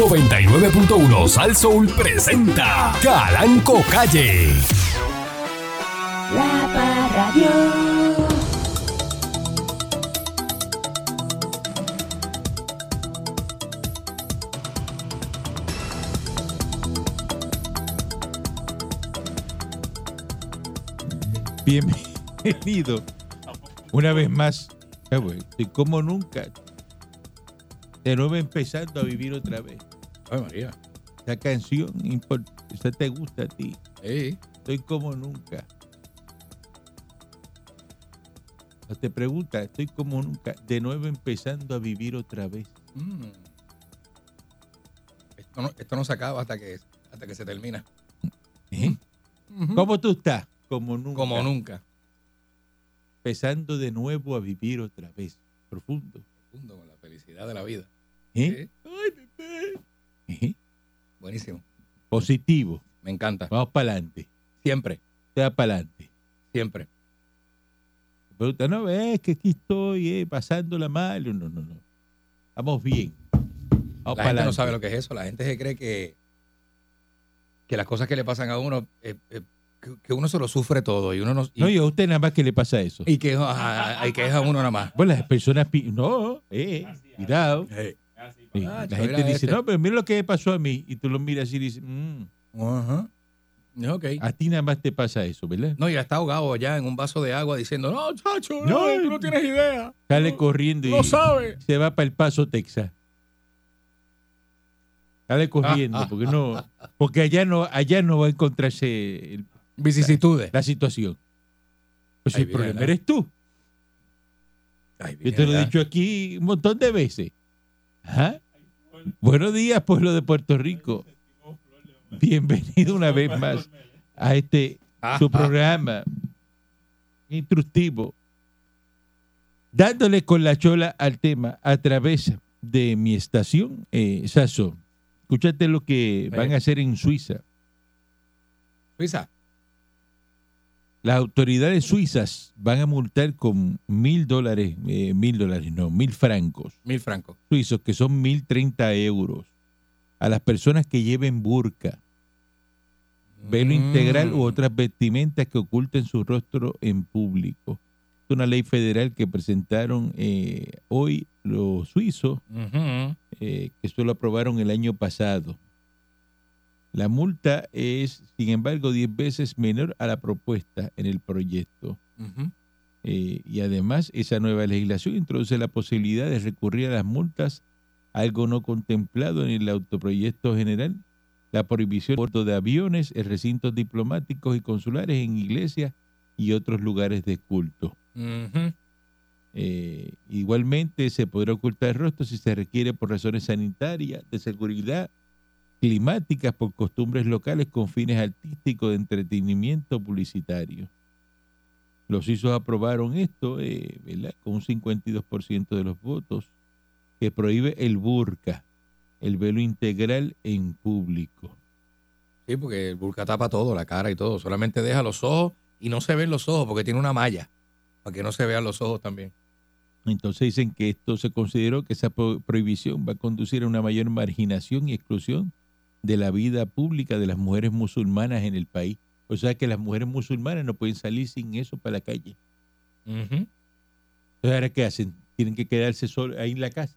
99.1 Sal Soul presenta Calanco Calle. La Parradio. Bienvenido una vez más. Estoy como nunca. De nuevo empezando a vivir otra vez. Ay, María. Esa canción, esa te gusta a ti. Estoy como nunca. No te pregunta, estoy como nunca. De nuevo empezando a vivir otra vez. mm. Esto, no, esto no se acaba hasta que, hasta que se termina. ¿Eh? ¿Cómo tú estás? Como nunca. Como nunca. Empezando de nuevo a vivir otra vez. Profundo. Profundo con la felicidad de la vida. ¿Eh? Sí. ¿Eh? Buenísimo. Positivo. Me encanta. Vamos para adelante. Siempre, Te va para adelante. siempre. Pregunta, no, ves que aquí estoy eh, pasándola mal. No, no, no. Vamos bien. Vamos La gente no sabe lo que es eso. La gente se cree que, que las cosas que le pasan a uno, eh, eh, que, que uno se lo sufre todo y uno no. Y, No, y a usted nada más que le pasa eso. y que, ah, y que es a uno nada más. Bueno, las personas, no, eh, cuidado. Sí, Ah, la gente dice, este. no, pero mira lo que pasó a mí. Y tú lo miras y dices, "Mm, Ajá. Ok. a ti nada más te pasa eso, ¿verdad? No, y ya está ahogado allá en un vaso de agua diciendo, no, chacho, No, no, tú no tienes idea. Sale No, corriendo y No sabes. se va para el Paso, Texas. Sale corriendo, porque no, porque allá no, allá no va a encontrarse el- Vicisitudes. la situación. Pues Ahí el problema la- eres tú. Ay, Yo te lo he dicho aquí un montón de veces. Buenos días, pueblo de Puerto Rico. Bienvenido una vez más a este su programa instructivo, dándole con la chola al tema a través de mi estación, eh, Sasso. Escúchate lo que van a hacer en Suiza. Suiza. Las autoridades suizas van a multar con mil dólares, eh, mil dólares, no, mil francos Mil francos. suizos, que son mil treinta euros, a las personas que lleven burka, velo integral u Mm. otras vestimentas que oculten su rostro en público. Es una ley federal que presentaron eh, hoy los suizos, eh, que esto lo aprobaron el año pasado. La multa es, sin embargo, 10 veces menor a la propuesta en el proyecto. Eh, y además, esa nueva legislación introduce la posibilidad de recurrir a las multas, algo no contemplado en el autoproyecto general, la prohibición de bordo de aviones, en recintos diplomáticos y consulares, en iglesias y otros lugares de culto. Eh, igualmente, se podrá ocultar el rostro si se requiere por razones sanitarias, de seguridad, climáticas, por costumbres locales con fines artísticos, de entretenimiento publicitario. Los suizos aprobaron esto eh, ¿verdad? con un 52% de los votos, que prohíbe el burka, el velo integral en público. Sí, porque el burka tapa todo, la cara y todo. Solamente deja los ojos y no se ven los ojos porque tiene una malla. Para que no se vean los ojos también. Entonces dicen que esto se consideró que esa pro- prohibición va a conducir a una mayor marginación y exclusión de la vida pública de las mujeres musulmanas en el país. O sea que las mujeres musulmanas no pueden salir sin eso para la calle. Entonces, ¿ahora qué hacen? Tienen que quedarse solos ahí en la casa.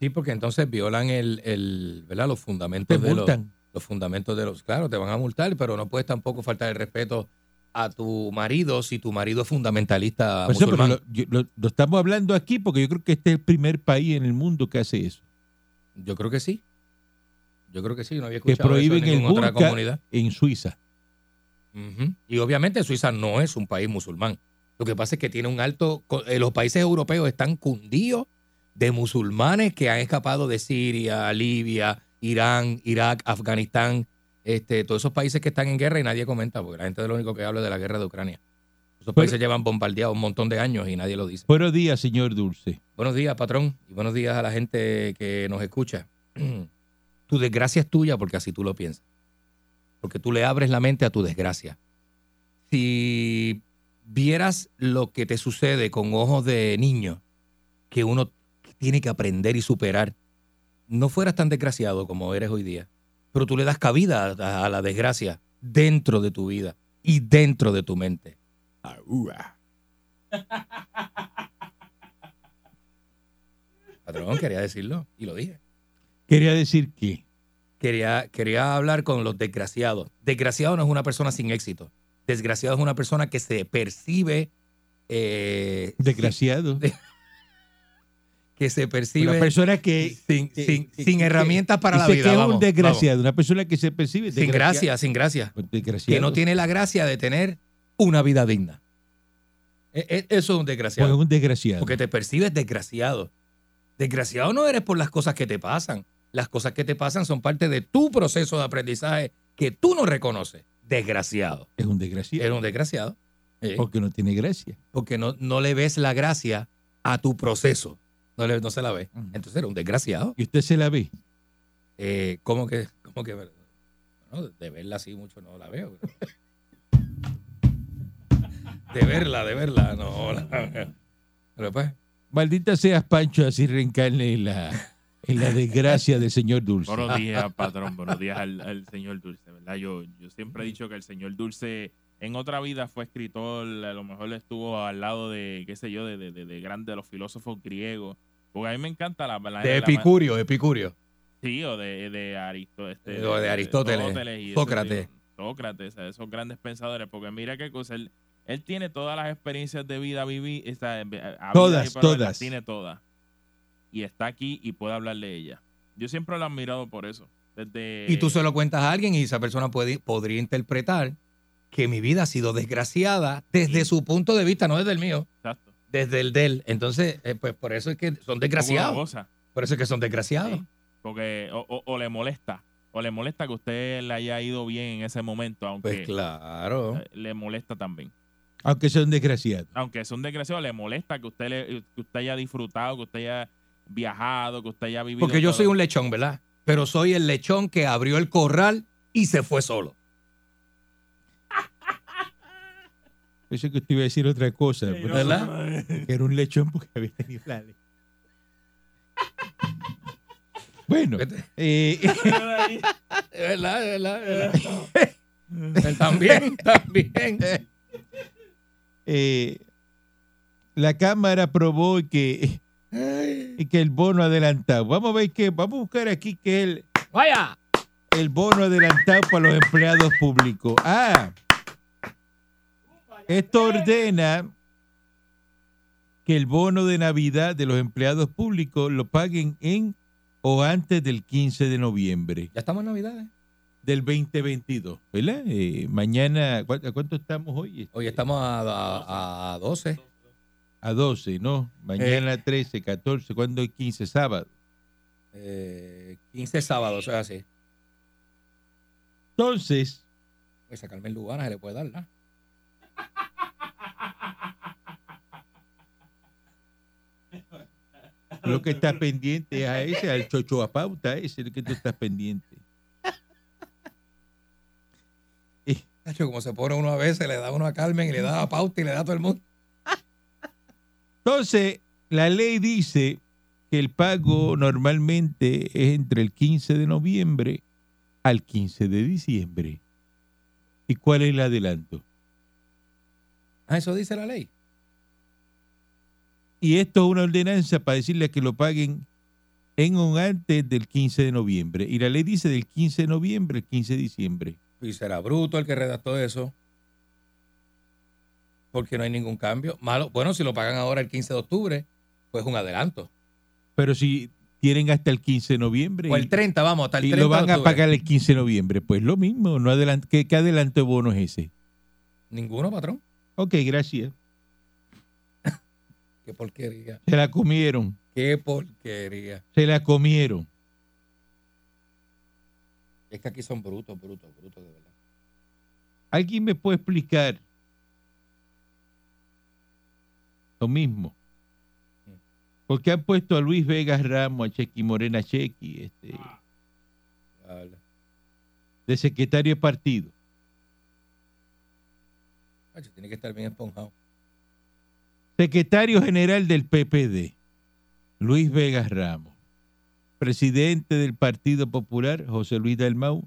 Sí, porque entonces violan el, el ¿verdad? los Te fundamentos de los, multan. los fundamentos de los. Claro, te van a multar, pero no puedes tampoco faltar el respeto a tu marido si tu marido es fundamentalista eso, pero musulmán. lo, yo- lo- lo estamos hablando aquí porque yo creo que este es el primer país en el mundo que hace eso. Yo creo que sí. Yo creo que sí. No había Que escuchado eso prohíben en el otra comunidad. en Suiza. Y obviamente Suiza no es un país musulmán. Lo que pasa es que tiene un alto... eh, Los países europeos están cundidos de musulmanes que han escapado de Siria, Libia, Irán, Irak, Afganistán, este, todos esos países que están en guerra y nadie comenta, porque la gente es lo único que habla de la guerra de Ucrania. Esos países llevan bombardeados un montón de años y nadie lo dice. Buenos días, señor Dulce. Buenos días, patrón, y buenos días a la gente que nos escucha. tu desgracia es tuya porque así tú lo piensas. Porque tú le abres la mente a tu desgracia. Si vieras lo que te sucede con ojos de niño, que uno tiene que aprender y superar, no fueras tan desgraciado como eres hoy día, pero tú le das cabida a, a la desgracia dentro de tu vida y dentro de tu mente. Aúa. Patrón, quería decirlo y lo dije. Quería decir que Quería, quería hablar con los desgraciados. Desgraciado no es una persona sin éxito. Desgraciado es una persona que se percibe. eh, desgraciado. de- que se percibe Una persona que sin, que- sin- que- sin que- herramientas para la vida. que es vamos, un desgraciado, una persona que se percibe. Sin desgraciado. gracia, sin gracia. Desgraciado. Que no tiene la gracia de tener una vida digna. E- e- Eso es un Pues es desgraciado. un desgraciado. Porque te percibes desgraciado. Desgraciado no eres por las cosas que te pasan. Las cosas que te pasan son parte de tu proceso de aprendizaje que tú no reconoces. Desgraciado. es un desgraciado. Eres un desgraciado. Porque no tiene gracia. Porque no, no le ves la gracia a tu proceso. No, le- no se la ve. Entonces eres un desgraciado. Y usted se la ve. Eh, ¿Cómo que? ¿Cómo que? De verla así mucho no la veo. De verla, de verla, no la veo. Pero pues, Maldita seas, Pancho, así reencarne en la, en la desgracia del señor Dulce. Buenos días, patrón. Buenos días al, al señor Dulce, ¿verdad? Yo, yo siempre he dicho que el señor Dulce en otra vida fue escritor, a lo mejor estuvo al lado de, qué sé yo, de, de, de, de grandes, de los filósofos griegos. Porque a mí me encanta la... la de la- Epicurio, Epicurio. Sí, o de, de, Aristo- este, O de Aristóteles, Sócrates. tipo- Sócrates, esos grandes pensadores. Porque mira qué cosa, él, él tiene todas las experiencias de vida vivir, Todas, todas. tiene todas. Y está aquí y puede hablar de ella. Yo siempre lo he admirado por eso. Desde, Y tú se lo cuentas a alguien y esa persona puede, podría interpretar que mi vida ha sido desgraciada desde su punto de vista, no desde el mío, Exacto. desde el de él. Entonces, eh, pues por eso es que son desgraciados. cosa, Por eso es que son desgraciados. sí, porque o, o- o le molesta. O le molesta que usted le haya ido bien en ese momento, aunque Pues claro. eh, le molesta también. Aunque sea un desgraciado. aunque es un desgraciado, le molesta que usted, le- que usted haya disfrutado, que usted haya viajado, que usted haya vivido. Porque yo todo. soy un lechón, ¿verdad? Pero soy el lechón que abrió el corral y se fue solo. Pensé que usted iba a decir otra cosa. ¿Verdad? Que era un lechón porque había tenido la ley. Bueno, eh, Es verdad, es verdad, verdad. Él también, también. eh, la Cámara aprobó que, que el bono adelantado. Vamos a ver qué, vamos a buscar aquí que el, Vaya. el bono adelantado para los empleados públicos. Ah, esto ordena que el bono de Navidad de los empleados públicos lo paguen en o antes del 15 de noviembre Ya estamos en Navidades. del 2022, ¿verdad? Eh, mañana, ¿cu- ¿a cuánto estamos hoy? Hoy estamos a, a, a 12. A 12, ¿no? Mañana 13, 14, ¿cuándo es 15? Sábado. Eh, 15 sábados, o sea, así. Entonces, Pues a Carmen Lugana se le puede dar, ¿no? lo que está pendiente es a ese, al chocho a pauta, ese es el que tú estás pendiente. Como se pone uno a veces, le da uno a Carmen y le da a Pauta y le da a todo el mundo. Entonces, la ley dice que el pago normalmente es entre el 15 de noviembre al 15 de diciembre. ¿Y cuál es el adelanto? Ah, eso dice la ley. Y esto es una ordenanza para decirle que lo paguen en o antes del 15 de noviembre. Y la ley dice del 15 de noviembre al 15 de diciembre. Y será bruto el que redactó eso. Porque no hay ningún cambio. Malo. Bueno, si lo pagan ahora el 15 de octubre, pues un adelanto. Pero si tienen hasta el 15 de noviembre O y, el 30, vamos, hasta el y 30 lo van a pagar el 15 de noviembre, pues lo mismo. No adelant ¿Qué, ¿Qué adelanto de bono es ese? Ninguno, patrón. Ok, gracias. Qué porquería. Se la comieron. Qué porquería. Se la comieron. Es que aquí son brutos, brutos, brutos, de verdad. ¿Alguien me puede explicar lo mismo? ¿Por qué han puesto a Luis Vegas Ramos, a Chequi Morena Chequi, este, de secretario de partido? Nacho, tiene que estar bien esponjado. Secretario general del PPD, Luis Vegas Ramos. presidente del Partido Popular, José Luis Dalmau,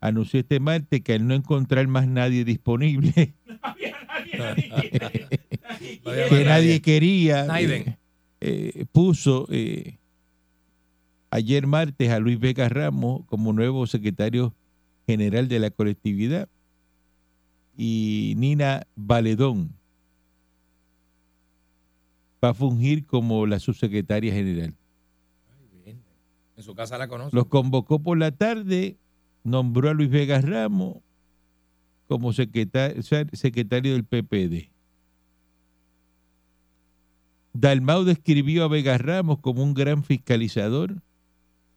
anunció este martes que al no encontrar más nadie disponible, que nadie quería, eh, eh, puso eh, ayer martes a Luis Vega Ramos como nuevo secretario general de la colectividad y Nina Valedón va a fungir como la subsecretaria general. En su casa la conoce. Los convocó por la tarde, nombró a Luis Vega Ramos como secretario, secretario del PPD. Dalmau describió a Vega Ramos como un gran fiscalizador,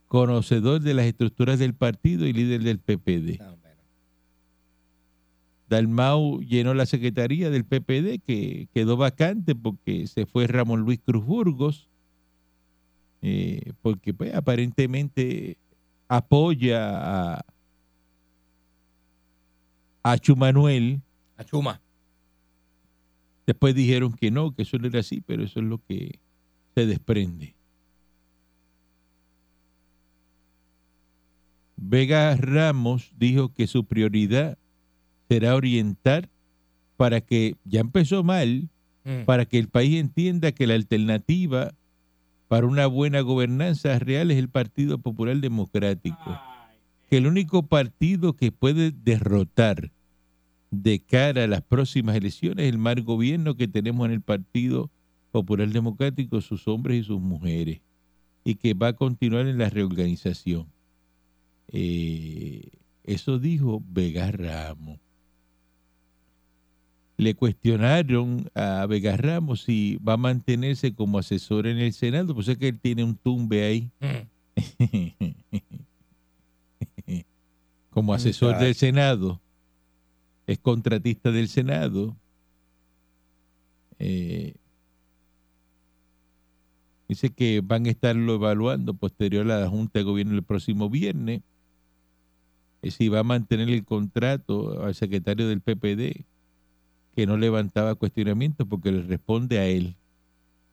conocedor de las estructuras del partido y líder del PPD. No, pero- Dalmau llenó la secretaría del PPD que quedó vacante porque se fue Ramón Luis Cruz Burgos, eh, porque pues, aparentemente apoya a, a Chumanuel. A Chuma. Después dijeron que no, que eso no era así, pero eso es lo que se desprende. Vega Ramos dijo que su prioridad será orientar para que, ya empezó mal, Mm. para que el país entienda que la alternativa para una buena gobernanza real es el Partido Popular Democrático. Que el único partido que puede derrotar de cara a las próximas elecciones es el mal gobierno que tenemos en el Partido Popular Democrático, sus hombres y sus mujeres, y que va a continuar en la reorganización. Eh, eso dijo Vega Ramos le cuestionaron a Vega Ramos si va a mantenerse como asesor en el Senado, pues es que él tiene un tumbe ahí Mm. como asesor del Senado, es contratista del Senado. Eh, dice que van a estarlo evaluando posterior a la Junta de Gobierno el próximo viernes. eh, si va a mantener el contrato al secretario del PPD, que no levantaba cuestionamientos porque le responde a él.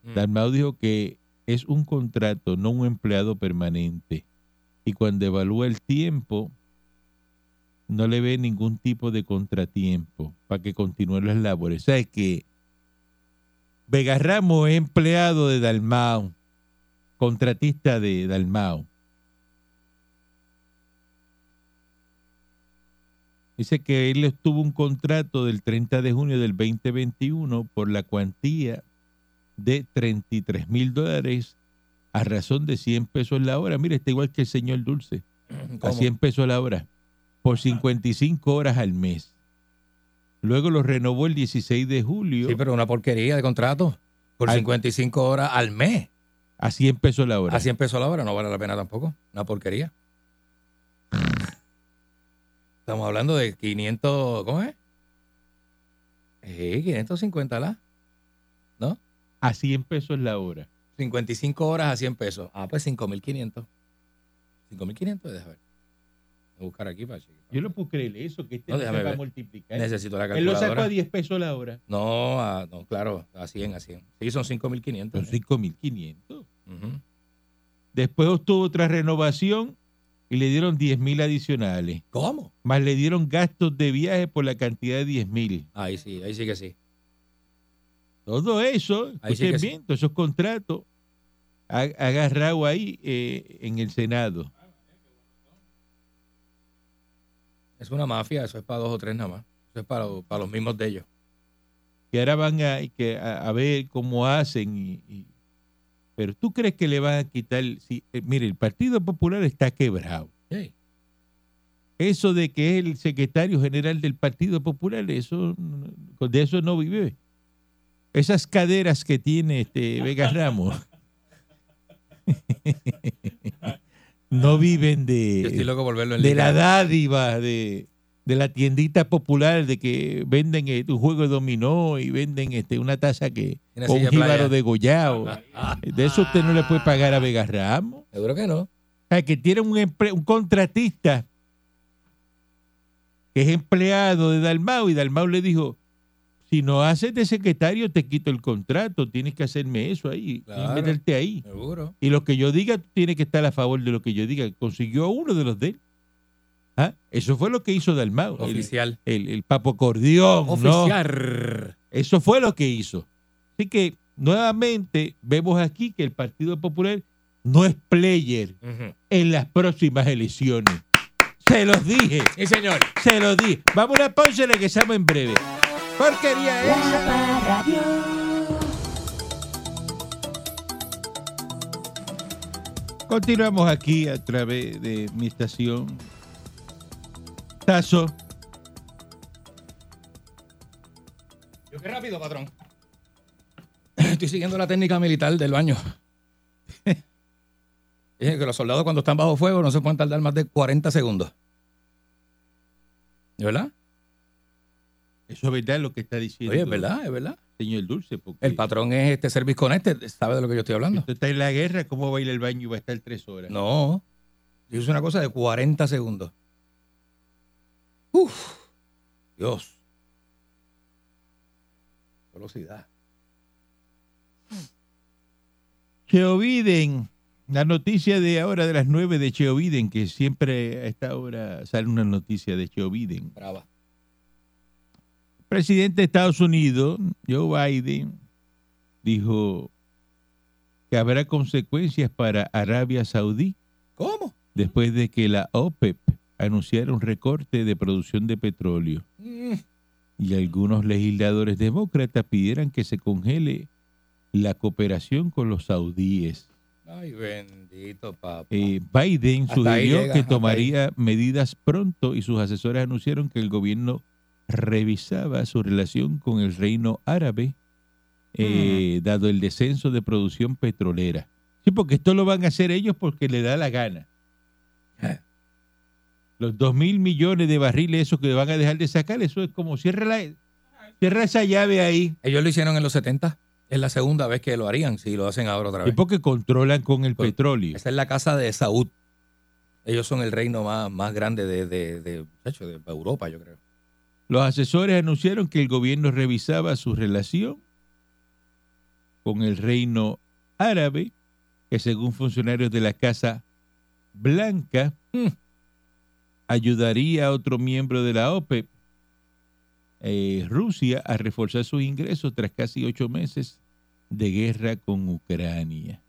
Mm. Dalmau dijo que es un contrato, no un empleado permanente. Y cuando evalúa el tiempo, no le ve ningún tipo de contratiempo para que continúen las labores. ¿Sabes que Vega Ramos es empleado de Dalmau, contratista de Dalmau. Dice que él obtuvo un contrato del 30 de junio del 2021 por la cuantía de 33 mil dólares a razón de 100 pesos la hora. Mire, está igual que el señor Dulce, a ¿Cómo? 100 pesos la hora, por 55 horas al mes. Luego lo renovó el 16 de julio Sí, pero una porquería de contrato. Por Al- 55 horas al mes. a 100 pesos la hora. A 100 pesos la hora no vale la pena tampoco. Una porquería. Estamos hablando de 500, ¿cómo es? Sí, 550 la. ¿No? A 100 pesos la hora. 55 horas a 100 pesos. Ah, pues 5.500. 5.500, déjame ver. Voy a buscar aquí para chequear. Yo no puedo creer eso, que este No, se va a multiplicar. Necesito la Él lo sacó calculadora. a 10 pesos la hora. No, a- no, claro, a 100, a 100. Sí, son 5.500. Son 5.500. Ujú. Después obtuvo otra renovación y le dieron 10 mil adicionales. ¿Cómo? Más le dieron gastos de viaje por la cantidad de 10 mil. Ahí sí, ahí sí que sí. Todo eso, Ahí sí que sí. bien, todos esos contratos ha- agarrado ahí eh, en el Senado. Es una mafia, eso es para dos o tres nada más. Eso es para, para los mismos de ellos. Que ahora van a, que a, a ver cómo hacen. y- y- pero tú crees que le van a quitar. Si, eh, mire, el Partido Popular está quebrado. Sí. Eso de que es el secretario general del Partido Popular, eso de eso no vive. Esas caderas que tiene este Vega Ramos no viven Yo estoy de, loco por verlo en de la dádiva de, de la tiendita popular de que venden eh, un juego de dominó y venden este una taza que Una con un silla de jíbaro degollado. De eso usted no le puede pagar a Vega Ramos. Seguro que no. O sea, que tiene un, empre- un contratista que es empleado de Dalmau y Dalmau le dijo, Si no haces de secretario, te quito el contrato. Tienes que hacerme eso ahí. Tienes Claro. que meterte ahí. Seguro. Y lo que yo diga, tú tienes que estar a favor de lo que yo diga. Consiguió a uno de los de él. ¿Ah? Eso fue lo que hizo Dalmau. Oficial. el, el papo acordeón. ¿no? Oficial. Eso fue lo que hizo. Así que, nuevamente, vemos aquí que el Partido Popular no es player en las próximas elecciones. Se los dije. Sí, señor. Se los dije. Vamos a una pausa y regresamos en breve. Porquería esa. La Radio. Continuamos aquí a través de mi estación. Tazo. Yo qué rápido, patrón. Estoy siguiendo la técnica militar del baño. Dicen que los soldados cuando están bajo fuego no se pueden tardar más de 40 segundos. ¿De verdad? Eso es verdad lo que está diciendo. Oye, es verdad, es verdad. Señor Dulce. Porque El patrón es este Service Connected, sabe de lo que yo estoy hablando. Usted está en la guerra, ¿cómo va a ir al baño y va a estar tres horas? No, yo hice una cosa de 40 segundos. Uf, Dios. Velocidad. Cheo Biden, la noticia de ahora de las nueve de Cheo Biden, que siempre a esta hora sale una noticia de Cheo Biden. Brava. Presidente de Estados Unidos, Joe Biden, dijo que habrá consecuencias para Arabia Saudí ¿Cómo? después de que la OPEP anunciara un recorte de producción de petróleo Mm, y algunos legisladores demócratas pidieran que se congele la cooperación con los saudíes. Ay, bendito papá. Eh, Biden Hasta sugirió llega, que tomaría medidas pronto y sus asesores anunciaron que el gobierno revisaba su relación con el reino árabe, eh, dado el descenso de producción petrolera. Sí, porque esto lo van a hacer ellos porque le da la gana. Los dos mil millones de barriles esos que van a dejar de sacar, eso es como cierra, la, cierra esa llave ahí. Ellos lo hicieron en los 70. Es la segunda vez que lo harían si lo hacen ahora otra Y vez. porque controlan con el Pues, petróleo. Esa es la casa de Saúd. Ellos son el reino más, más grande de, de, de, de Europa, yo creo. Los asesores anunciaron que el gobierno revisaba su relación con el reino árabe, que según funcionarios de la Casa Blanca, Mm. ayudaría a otro miembro de la OPEP, eh, Rusia, a reforzar sus ingresos tras casi ocho meses de guerra con Ucrania.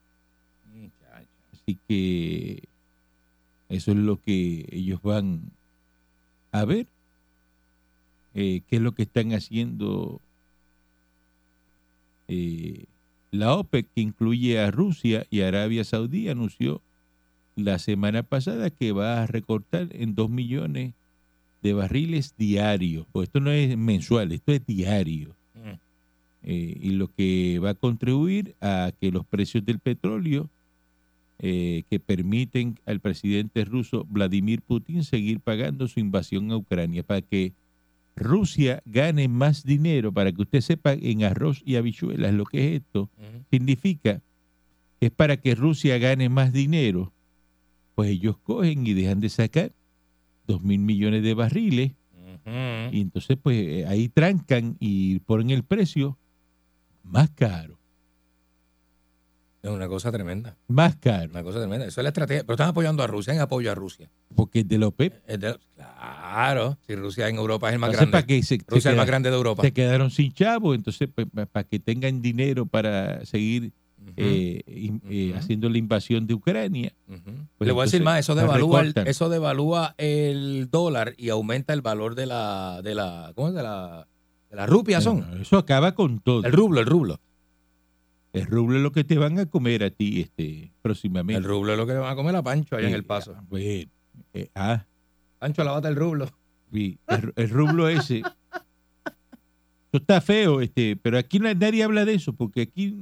Así que eso es lo que ellos van a ver. Eh, qué es lo que están haciendo eh, la OPEC, que incluye a Rusia y Arabia Saudí, anunció la semana pasada que va a recortar en 2 millones de barriles diarios. Pues esto no es mensual, esto es diario. Mm. Eh, y lo que va a contribuir a que los precios del petróleo eh, que permiten al presidente ruso Vladimir Putin seguir pagando su invasión a Ucrania para que Rusia gane más dinero, para que usted sepa en arroz y habichuelas lo que es esto, Ujú. significa que es para que Rusia gane más dinero, pues ellos cogen y dejan de sacar dos mil millones de barriles. Y entonces pues eh, ahí trancan y ponen el precio más caro, Es una cosa tremenda. más caro, Una cosa tremenda. Eso es la estrategia. Pero están apoyando a Rusia, en apoyo a Rusia. porque es de la OPEP. Es de- claro. Si Rusia en Europa es el más Entonces, para grande. que se, Rusia es el más grande de Europa. se quedaron sin chavo, entonces pues, para que tengan dinero para seguir eh, eh, haciendo la invasión de Ucrania. Ujú. Pues Le voy a decir más, eso devalúa, el, eso devalúa el dólar y aumenta el valor de la, de la, ¿cómo es? De la, de la rupia son. Bueno, Eso acaba con todo. El rublo, el rublo. El rublo es lo que te van a comer a ti este próximamente. El rublo es lo que le van a comer a Pancho allá en el paso. ah, eh, ah, Pancho, lavate el rublo. sí, el, el rublo ese. Eso está feo, este, pero aquí na- nadie habla de eso, porque aquí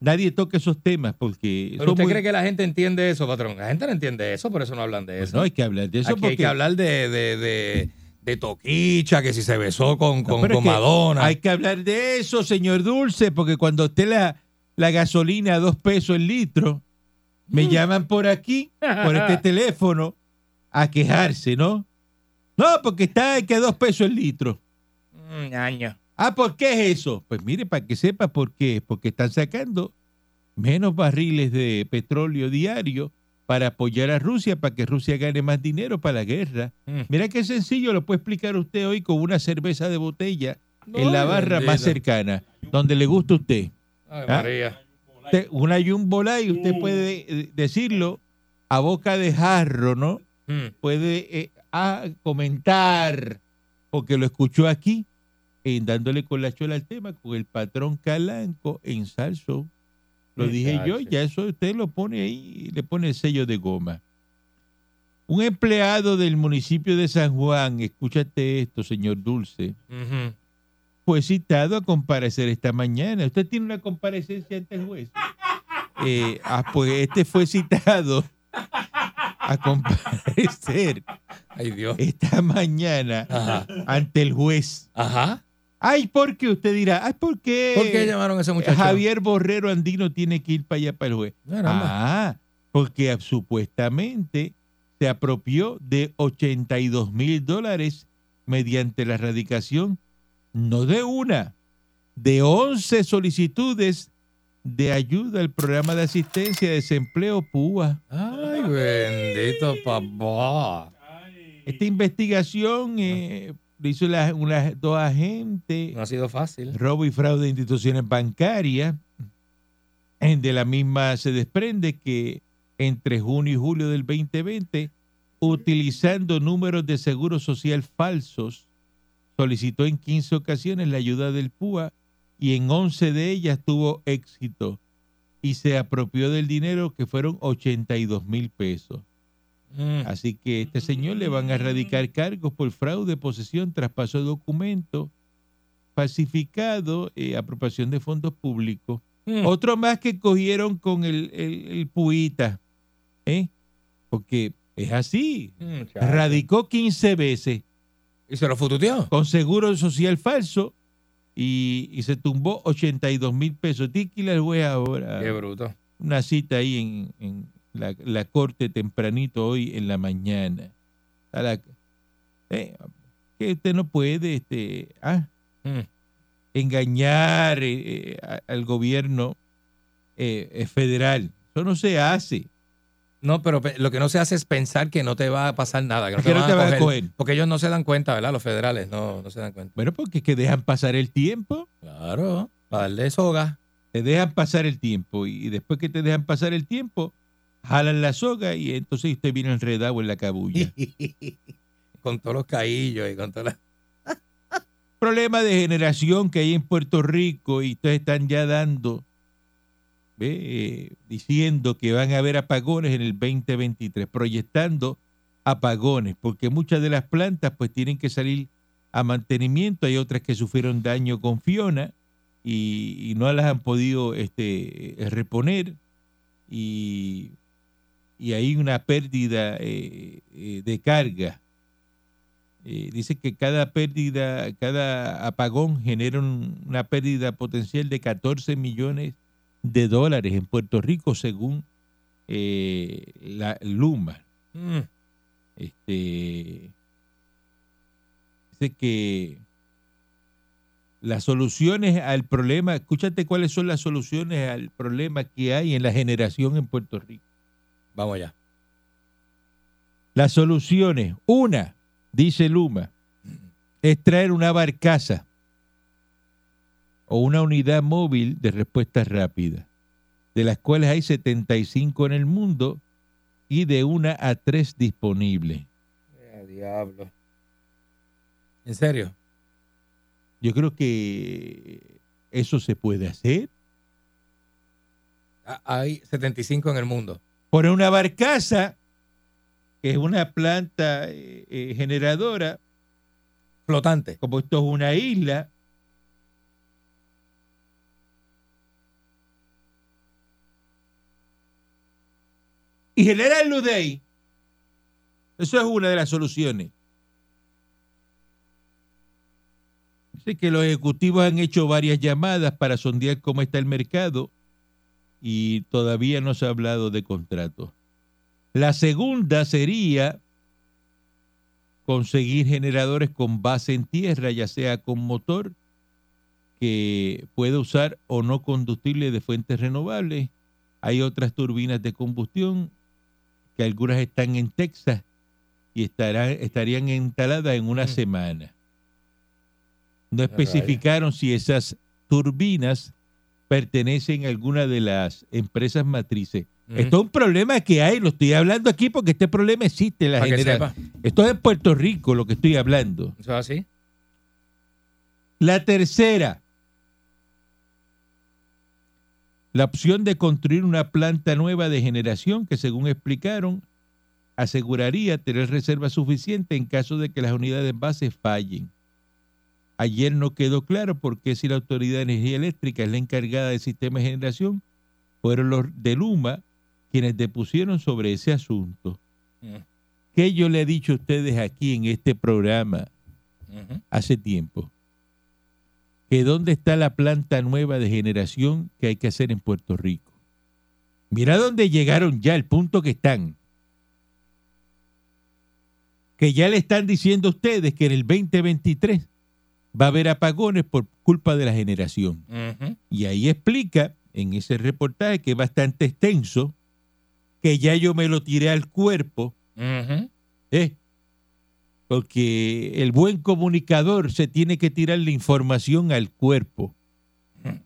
nadie toca esos temas, porque ¿Pero usted muy- cree que la gente entiende eso, patrón? La gente no entiende eso, por eso no hablan de Pues eso. no hay que hablar de eso Aquí porque hay que hablar de, de, de, de Toquicha, que si se besó con, No, con, es con Madonna. Hay que hablar de eso, señor Dulce, porque cuando usted la, la gasolina a dos pesos el litro, me Mm. llaman por aquí, por este teléfono, a quejarse, ¿no? No, porque está que a dos pesos el litro. Mm, ñaño. Ah, ¿por qué es eso? Pues mire, para que sepa por qué. Porque están sacando menos barriles de petróleo diario para apoyar a Rusia, para que Rusia gane más dinero para la guerra. Mm. Mira qué sencillo, lo puede explicar usted hoy con una cerveza de botella en la barra más cercana, donde le gusta a usted. Ay, ¿Ah? María. Usted- una Jumbo Light, usted puede eh, decirlo a boca de jarro, ¿no? Mm. Puede eh, ah, comentar, porque lo escuchó aquí, en dándole con la chola al tema, con el patrón Calanco en Salso. Lo dije yo, ya eso usted lo pone ahí y le pone el sello de goma. Un empleado del municipio de San Juan, escúchate esto, señor Dulce, Ujú. Fue citado a comparecer esta mañana. ¿Usted tiene una comparecencia ante el juez? Eh, ah, pues este fue citado a comparecer Ay, Dios. esta mañana Ajá. ante el juez. Ajá. Ay, ¿por qué? Usted dirá, ay, ¿por qué? ¿Por qué llamaron a ese muchacho? Javier Borrero Andino tiene que ir para allá para el juez. Caramba. Ah, porque supuestamente se apropió de 82 mil dólares mediante la erradicación, no de una, de 11 solicitudes de ayuda al programa de asistencia de desempleo PUA. Ay, bendito papá. Esta investigación eh, lo hizo la- dos agentes. No ha sido fácil. robo y fraude de instituciones bancarias. En De la misma se desprende que entre junio y julio del 2020, utilizando números de seguro social falsos, solicitó en 15 ocasiones la ayuda del PUA y en 11 de ellas tuvo éxito y se apropió del dinero que fueron 82 mil pesos. Mm. Así que a este señor le van a erradicar cargos por fraude, posesión, traspaso de documentos, falsificado, eh, apropiación de fondos públicos. Mm. Otro más que cogieron con el, el, el puita, ¿eh? Porque es así. Mm. Radicó 15 veces ¿Y se lo fututeó? con seguro social falso y, y se tumbó 82 mil pesos. Tíquila el juez ahora Qué bruto. una cita ahí en, en la, la corte tempranito hoy en la mañana. A la- eh, que usted no puede este, ah, Mm. engañar eh, eh, a- al gobierno eh, federal. Eso no se hace. No, pero pe- lo que no se hace es pensar que no te va a pasar nada. Que no Que te, no van te a van a coger, coger. Porque ellos no se dan cuenta, ¿verdad? Los federales no, no se dan cuenta. Bueno, porque es que dejan pasar el tiempo. Claro. Para darle soga. Te dejan pasar el tiempo y después que te dejan pasar el tiempo, jalan la soga y entonces usted viene enredado en la cabulla. con todos los caillos y con todas las... problema de generación que hay en Puerto Rico y ustedes están ya dando. Diciendo que van a haber apagones en el 2023, proyectando apagones, porque muchas de las plantas pues tienen que salir a mantenimiento, hay otras que sufrieron daño con Fiona y, no las han podido este, eh, reponer y, y hay una pérdida eh, eh, de carga. Eh, dice que cada pérdida, cada apagón genera un- una pérdida potencial de 14 millones de dólares en Puerto Rico, según eh, la Luma. Mm. Este, dice que las soluciones al problema, escúchate cuáles son las soluciones al problema que hay en la generación en Puerto Rico. Vamos allá. Las soluciones, una, dice Luma, es traer una barcaza o una unidad móvil de respuesta rápida, de las cuales hay 75 en el mundo y de una a tres disponibles. Eh, diablo. ¿En serio? Yo creo que eso se puede hacer. Ah, Hay 75 en el mundo. Poner una barcaza, que es una planta eh, eh, generadora, Flotante. como esto es una isla, y de ahí. Eso es una de las soluciones. Dice que los ejecutivos han hecho varias llamadas para sondear cómo está el mercado y todavía no se ha hablado de contratos. La segunda sería conseguir generadores con base en tierra, ya sea con motor que puede usar o no combustible de fuentes renovables. Hay otras turbinas de combustión que algunas están en Texas y estarán, estarían instaladas en una Mm. semana. No rayos. especificaron si esas turbinas pertenecen a alguna de las empresas matrices. Ujú. Esto es un problema que hay, lo estoy hablando aquí porque este problema existe en la Para que genera- sepa. Esto es en Puerto Rico lo que estoy hablando. ¿Eso es así? La tercera, la opción de construir una planta nueva de generación que según explicaron aseguraría tener reserva suficiente en caso de que las unidades base fallen. Ayer no quedó claro por qué si la Autoridad de Energía Eléctrica es la encargada del sistema de generación, fueron los de Luma quienes depusieron sobre ese asunto. ¿Qué yo le he dicho a ustedes aquí en este programa hace tiempo? Que dónde está la planta nueva de generación que hay que hacer en Puerto Rico. Mira dónde llegaron ya, el punto que están. Que ya le están diciendo a ustedes que en el 2023 va a haber apagones por culpa de la generación. Y ahí explica en ese reportaje que es bastante extenso, que ya yo me lo tiré al cuerpo. ¿eh? Porque el buen comunicador se tiene que tirar la información al cuerpo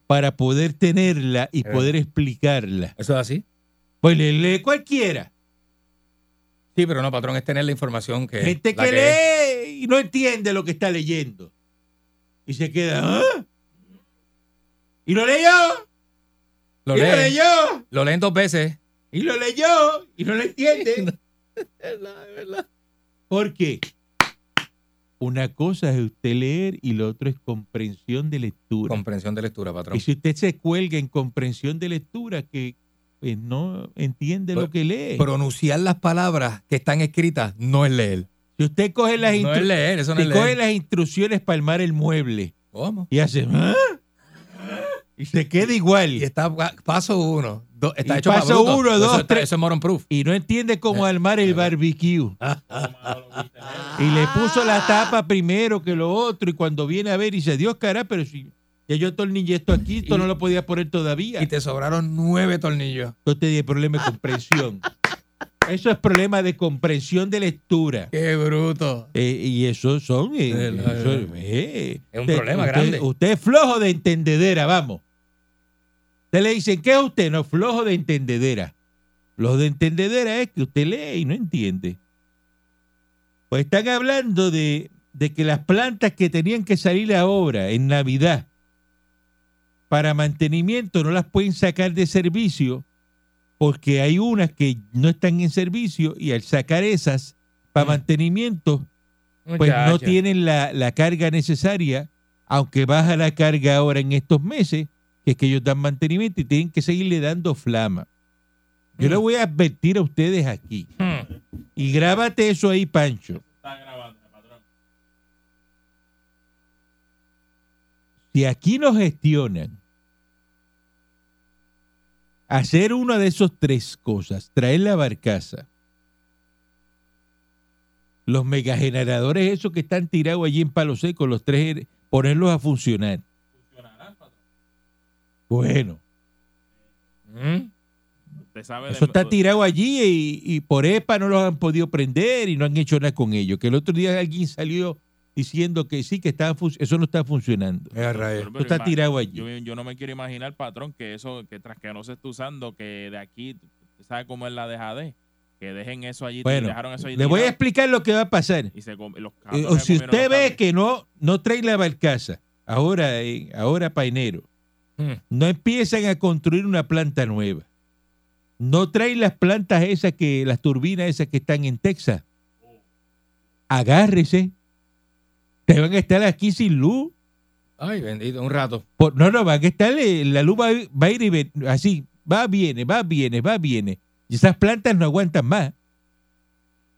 para poder tenerla y Eh. poder explicarla. ¿Eso es así? Pues le lee cualquiera. Sí, pero no, patrón, es tener la información que. Gente que es. lee y no entiende lo que está leyendo. Y se queda, ¿ah? Y lo leyó, Lo y lo leen, leyó, lo leen dos veces. y lo leyó, y no lo entiende. Porque una cosa es usted leer y lo otro es comprensión de lectura. Comprensión de lectura, patrón. Y si usted se cuelga en comprensión de lectura, que pues, no entiende lo que lee. Pronunciar las palabras que están escritas no es leer. si usted coge las, No es instru- leer, eso no si es coge leer. las instrucciones para armar el mueble ¿Cómo? y hace ¿ah? y se queda igual Y está pa- paso uno. Do- está Y hecho pa' paso bruto. uno, Eso dos, está- tres. Eso es moron proof. y no entiende cómo armar el barbecue. Y le puso la tapa primero que lo otro y cuando viene a ver dice, Dios cara, pero si ya yo atornillé esto aquí, esto Y- no lo podía poner todavía. Y te sobraron nueve tornillos. Entonces tiene problema de comprensión. Eso es problema de comprensión de lectura. ¡Qué bruto! Eh, y eso son... eh, Eh, eso, eh, Es un problema usted- grande. Usted es flojo de entendedera, vamos. Usted le dicen, ¿qué es usted? No, flojo de entendedera. Flojo de entendedera es que usted lee y no entiende. Pues están hablando de, de que las plantas que tenían que salir ahora en Navidad para mantenimiento no las pueden sacar de servicio porque hay unas que no están en servicio y al sacar esas para Mm. mantenimiento pues no tienen la, la carga necesaria, aunque baja la carga ahora en estos meses, que es que ellos dan mantenimiento y tienen que seguirle dando flama. Yo le Mm. voy a advertir a ustedes aquí, Hmm. y grábate eso ahí, Pancho. Está grabando, patrón. Si aquí nos gestionan hacer una de esas tres cosas, traer la barcaza, los megageneradores esos que están tirados allí en Palo Seco, los tres, ponerlos a funcionar. Bueno, Mm. Usted sabe de- Eso está tirado allí y, y por EPA no los han podido prender y no han hecho nada con ellos. Que el otro día alguien salió diciendo que sí, que estaba fun- eso no está funcionando. Pero Eso está tirado allí. Yo, yo no me quiero imaginar, patrón, que eso, que tras que no se esté usando, que de aquí, sabe cómo es la DJD, que dejen eso allí, Bueno, dejaron eso allí le voy a explicar lo que va a pasar. y se los Eh, o si usted ve cables. que no, no trae la barcaza, ahora, eh, ahora Mm. No empiezan a construir una planta nueva. No traen las plantas esas que, las turbinas esas que están en Texas. Agárrese. Te van a estar aquí sin luz. Ay, bendito, un rato. Por- no, no, van a estar, eh, la luz va, va a ir y ven- así, va, viene, va, viene, va, viene. Y esas plantas no aguantan más.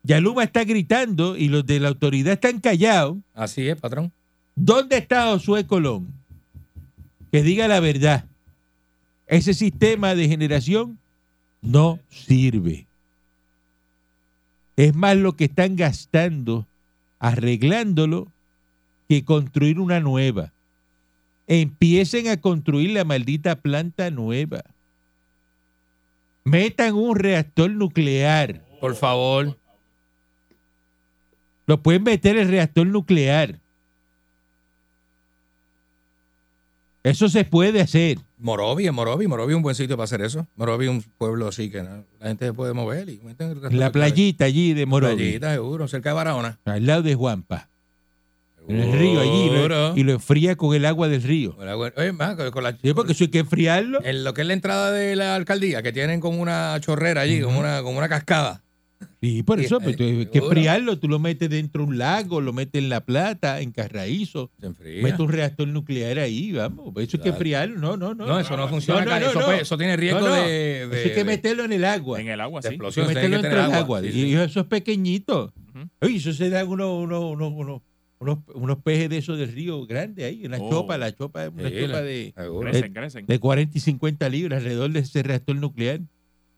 Ya Luma está gritando y los de la autoridad están callados. Así es, patrón. ¿Dónde está Josué Colón? Que diga la verdad. Ese sistema de generación no sirve. Es más lo que están gastando arreglándolo que construir una nueva. empiecen a construir la maldita planta nueva. Metan un reactor nuclear. Por favor. Lo pueden meter el reactor nuclear. Eso se puede hacer. Morovi, en Morovi, Morovi es un buen sitio para hacer eso. Morovi es un pueblo así que ¿no? la gente se puede mover y La playita allí de Morovi, Playita, seguro, cerca de Barahona. al lado de Juanpa. En el río allí. Seguro. y lo enfría con el agua del río. Oye, con- la, Sí, porque eso hay que enfriarlo. en lo que es la entrada de la alcaldía, que tienen como una chorrera allí, como, una, como una cascada. Sí, por eso, pues, tú- hay que enfriarlo. Tú lo metes dentro de un lago, lo metes en La Plata, en Carraízo. Se enfría. Metes un reactor nuclear ahí, vamos. Eso hay que Claro. enfriarlo. No, no, no. No, eso no funciona. No, no, acá. no, eso, eso tiene riesgo No, no. de, de- Eso hay que meterlo en el agua. En el agua, sí. explosión. Hay que Eso tiene meterlo tener del agua. Sí, Y sí. esos pequeñitos. Ujú. Oye, eso se dan unos, unos, unos, unos, unos, unos peces de esos del río grandes ahí. Una Oh. chopa, la chopa es una Sí, chopa la- de. Crecen, crecen. de 40 y 50 libras alrededor de ese reactor nuclear.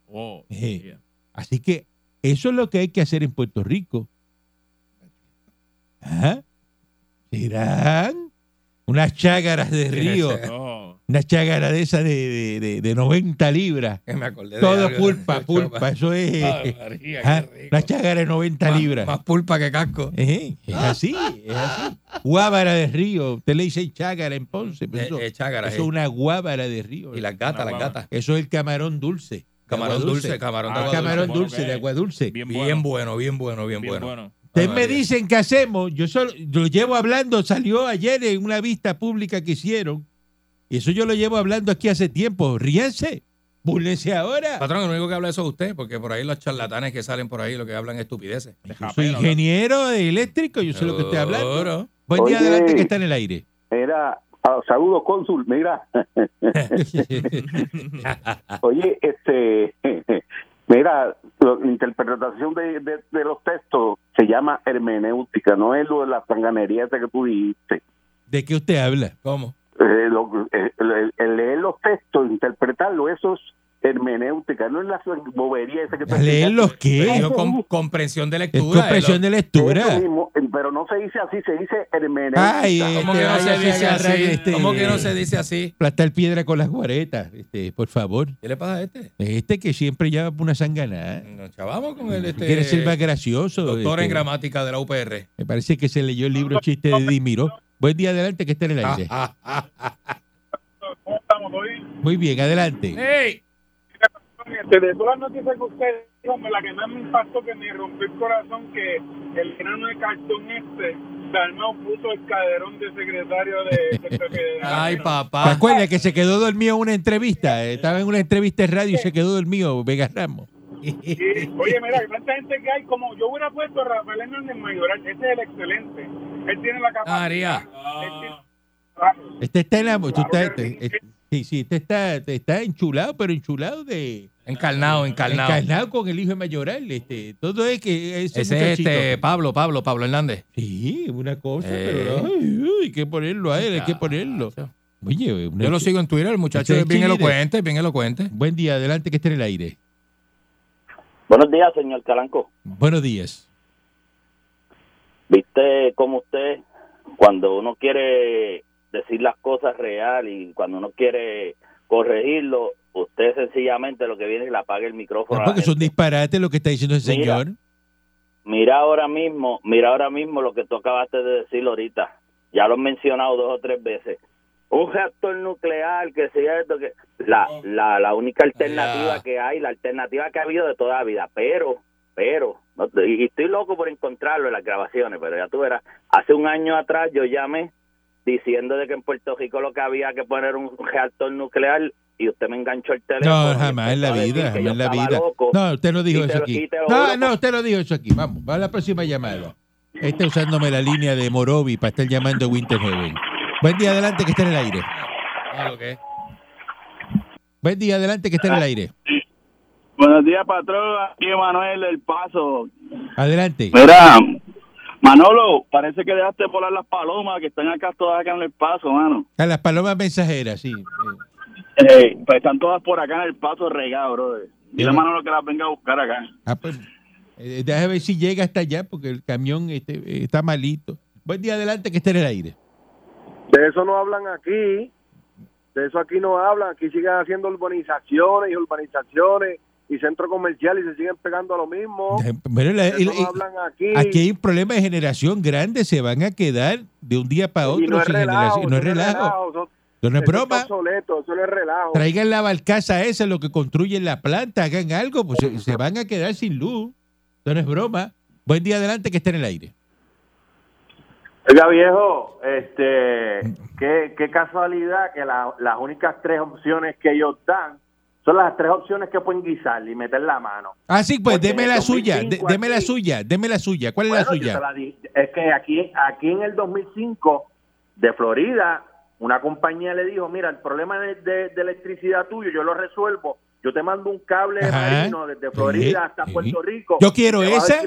Oh, Eh. yeah. Así que eso es lo que hay que hacer en Puerto Rico. Ajá. Serán unas chágaras de río, una chágara de esa de, de, de- de 90 libras. Que me acordé de Todo algo, pulpa, de pulpa. chopa. Eso es Ay, María, rico. una chágara de 90 Más- libras. Más pulpa que casco. Ejé, es así, es así. Guábara de río. Usted le dice chágara en Ponce, pero Eh, eso, eh, chágara, eso eh. es una guábara de río. Y las gatas, las gatas. Eso es el camarón dulce. Camarón dulce, camarón de Ah, agua camarón dulce, que de agua dulce. bien Bien bueno. bueno, bien bueno, bien, Bien bueno. bueno. Ustedes me dicen qué hacemos. Yo solo, lo llevo hablando, salió ayer en una vista pública que hicieron. Y eso yo lo llevo hablando aquí hace tiempo. Ríense, búrlense ahora. Patrón, el único que habla eso es usted, porque por ahí los charlatanes que salen por ahí lo que hablan es estupideces. Yo soy ingeniero eléctrico, yo sé lo que estoy hablando. Buen día Oye. adelante que está en el aire. Era, ah, saludos, cónsul. Mira, oye, este, mira, la interpretación de, de- de los textos se llama hermenéutica, no es lo de la sanganería que tú dijiste. ¿De qué usted habla? ¿Cómo? Eh, lo- eh, el, el leer los textos, interpretarlo, eso es hermenéutica, no es la bobería esa que ¿A leer los mismo, comprensión de Es lectura. comprensión de lectura. mismo, eh, pero no se dice así, se dice hermenéutica. Ay, ¿Cómo Este, que no se dice así? este- ¿Cómo que no se dice así? Aplastar piedra con las guaretas, este, por favor. ¿Qué le pasa a este? Este que siempre llama por una sanganada. Nos chavamos con el este, Quiere ser más gracioso. doctor en este. gramática de la UPR. Me parece que se leyó el libro Chiste de Dimiro. Buen día, adelante, que está en el aire. Ah, ah, ah, ah. Muy bien, adelante. ¡Ey! Este, de todas las noticias que usted dijo, la que más me impactó que me rompió el corazón que el grano de cartón este Dalmau puso el caderón de secretario de. Ay, ¿Te papá. acuerdas que se quedó dormido en una entrevista? Eh, Estaba en una entrevista de radio y se quedó dormido, Vega Ramos. Y, oye, mira, tanta gente que hay, como yo hubiera puesto a Rafael Hernández Mayoral, ese es el excelente. Él tiene la capacidad. Tiene- Este está en la... Claro sí. este- sí, sí, este está, está enchulado, pero enchulado de... Encarnado, encarnado. Encarnado con el hijo de Mayoral. Este, todo es que ese, Ese es este Pablo, Pablo, Pablo Hernández. Sí, una cosa, Eh. pero ay, uy, hay que ponerlo a él, hay que ponerlo. Oye, una- Yo lo sigo en Twitter, el muchacho es bien elocuente, bien elocuente. Buen día, adelante que esté en el aire. Buenos días, señor Calanco. Buenos días. Viste cómo usted, cuando uno quiere decir las cosas real y cuando uno quiere corregirlo, usted sencillamente lo que viene es le apaga el micrófono. Porque son gente. disparates lo que está diciendo el Mira. señor. Mira ahora mismo, mira ahora mismo lo que tú acabaste de decir ahorita. Ya lo he mencionado dos o tres veces. Un reactor nuclear, que sea esto, que la, la, la única alternativa que hay, la alternativa que ha habido de toda la vida. Pero, pero, no, y estoy loco por encontrarlo en las grabaciones, pero ya tú verás. Hace un año atrás yo llamé diciendo de que en Puerto Rico lo que había que poner un reactor nuclear y usted me enganchó el teléfono. No, jamás en la vida, jamás en la vida. loco. No, usted no dijo eso lo- aquí. No, juro no, usted no dijo eso aquí. Vamos, va a la próxima llamada. Está usándome la línea de Morovi para estar llamando a Winter Heaven. Buen día, adelante que está en el aire. Ah. Buen día, adelante que está en el aire. Buenos días, patrón. Aquí Manuel del Paso. Adelante. Mira, Manolo, parece que dejaste volar las palomas que están acá todas acá en el Paso, mano. A las palomas mensajeras, sí. Eh, pues están todas por acá en el Paso regadas, brother. Dile a. Manolo que las venga a buscar acá. Ah, pues, eh, déjame ver si llega hasta allá porque el camión este, eh, está malito. Buen día, adelante que está en el aire. De eso no hablan aquí. De eso aquí no hablan. Aquí siguen haciendo urbanizaciones y urbanizaciones y centros comerciales y se siguen pegando a lo mismo. Eh, la- no hablan aquí. aquí hay un problema de generación grande, se van a quedar de un día para otro y no es sin relajo. generación. No es relajo. eso- No es broma. está obsoleto, eso no es relajo. Traigan la barcaza esa, lo que construyen la planta, hagan algo, pues se, se van a quedar sin luz. Eso no es broma. Buen día adelante que está en el aire. Oiga, viejo, este, qué, qué casualidad que la- las únicas tres opciones que ellos dan son las tres opciones que pueden guisar y meter la mano. Ah, sí, pues Porque deme la suya, de- 2005 deme la suya, deme la suya. ¿Cuál es la suya? la di- es que aquí, aquí en el 2005, de Florida, una compañía le dijo, mira, el problema de, de- de electricidad tuyo yo lo resuelvo. Yo te mando un cable marino desde Florida hasta. Puerto Rico. Yo quiero esa.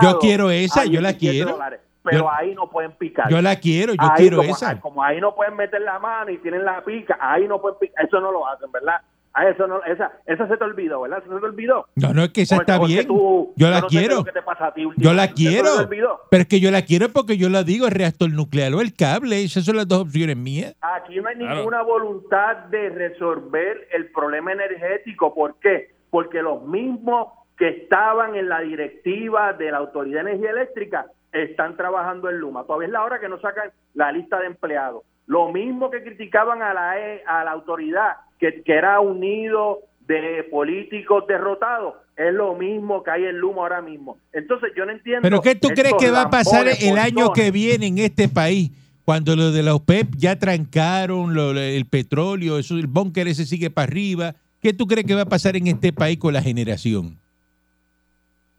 Yo quiero esa, yo la 17 quiero. dólares. Pero Yo- ahí no pueden picar. Yo la quiero, yo Ahí quiero como, esa. Como ahí no pueden meter la mano y tienen la pica, ahí no pueden picar. Eso no lo hacen, ¿verdad? A eso no, esa, esa se te olvidó, ¿verdad? Esa se te olvidó. No, no, es que esa O- está o es que bien. tú- Yo la no quiero. lo que te pasa a ti Yo la Eso quiero. Pero es que yo la quiero porque yo la digo, el reactor nuclear o el cable. Esas son las dos opciones mías. Aquí no hay Claro. ninguna voluntad de resolver el problema energético. ¿Por qué? Porque los mismos que estaban en la directiva de la Autoridad de Energía Eléctrica están trabajando en Luma. Todavía es la hora que no sacan la lista de empleados. Lo mismo que criticaban a la, E- a la autoridad, que, que era un nido de políticos derrotados, es lo mismo que hay en Luma ahora mismo. Entonces yo no entiendo. ¿Pero qué tú crees que va a pasar el año que viene en este país? Cuando lo de la OPEP ya trancaron lo- el petróleo, eso, el búnker ese sigue para arriba. ¿Qué tú crees que va a pasar en este país con la generación?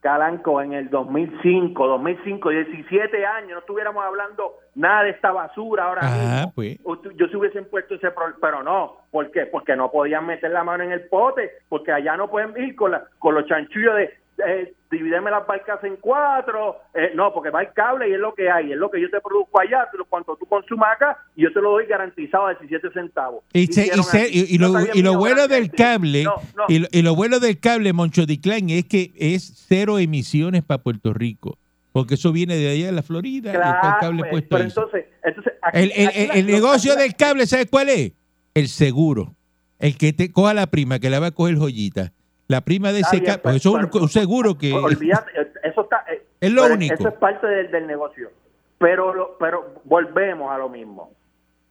Calanco, en el 2005, 2005, 17 años, no estuviéramos hablando nada de esta basura ahora Ah, mismo. pues. Yo se hubiesen puesto ese problema, pero no. ¿Por qué? Porque no podían meter la mano en el pote, porque allá no pueden ir con, la, con los chanchullos de eh, divídeme las barcas en cuatro. Eh, no, porque va el cable y es lo que hay, es lo que yo te produzco allá, lo- cuanto tú consumas acá, y yo te lo doy garantizado a 17 centavos. Y, se- y Hicieron se- así. y- y No lo, bueno del cable, No, no. Y, lo, y lo bueno del cable, Moncho Diclán, es que es cero emisiones para Puerto Rico. Porque eso viene de allá de la Florida y está el Claro, cable pues, puesto pero ahí. entonces, entonces aquí- El, el- aquí el- la- el lo- negocio aquí del cable, ¿sabes cuál es? El seguro. El que te coja la prima, que la va a coger joyita. La prima de ese pero- eso es un, seguro que... Olvídate, eso está. eh, Es lo único. Eso es parte del, del negocio. Pero, pero volvemos a lo mismo.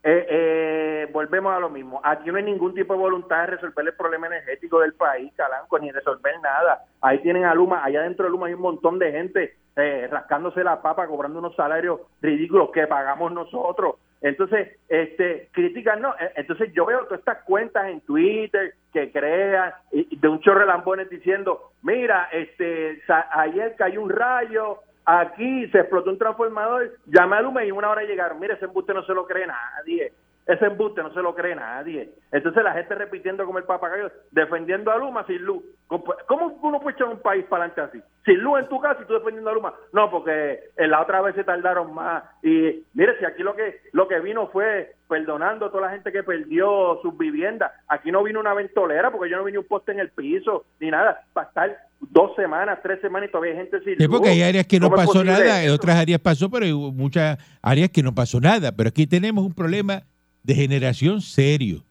Eh, eh, volvemos a lo mismo. Aquí no hay ningún tipo de voluntad de resolver el problema energético del país, Calanco, ni resolver nada. Ahí tienen a Luma, allá dentro de Luma hay un montón de gente eh, rascándose la papa, cobrando unos salarios ridículos que pagamos nosotros. Entonces, este, critican, no. Eh, Entonces, yo veo todas estas cuentas en Twitter que crean y- de un chorro de lambones diciendo, mira, este, ayer cayó un rayo, aquí se explotó un transformador, llamé a y una hora llegaron. Mira, ese embuste no se lo cree nadie. Ese embuste no se lo cree nadie. Entonces la gente repitiendo como el papagayo, defendiendo a Luma sin luz. ¿Cómo uno puede echar un país para adelante así? Sin luz en tu casa y tú defendiendo a Luma. No, porque en la otra vez se tardaron más. Y mire, si aquí lo que lo que vino fue perdonando a toda la gente que perdió sus viviendas. Aquí no vino una ventolera porque yo no vine un poste en el piso ni nada. Para estar dos semanas, tres semanas y todavía hay gente sin Sí, luz. porque hay áreas que no ¿Cómo es pasó nada, en otras áreas pasó, pero hay muchas áreas que no pasó nada. Pero aquí tenemos un problema de generación serio.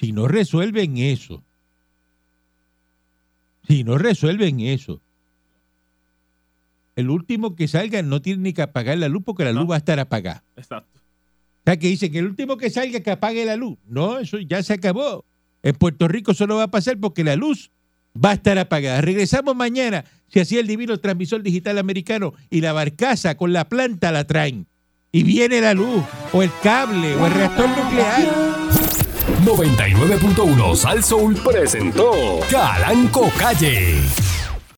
Si no resuelven eso, si no resuelven eso, el último que salga no tiene ni que apagar la luz porque la luz va a estar apagada. Exacto. O sea, que dicen que el último que salga que apague la luz. No, eso ya se acabó. En Puerto Rico eso no va a pasar porque la luz va a estar apagada. Regresamos mañana, si así el divino transmisor digital americano y la barcaza con la planta la traen. Y viene la luz, o el cable, o el reactor nuclear. 99.1 Sal Soul presentó Calanco Calle.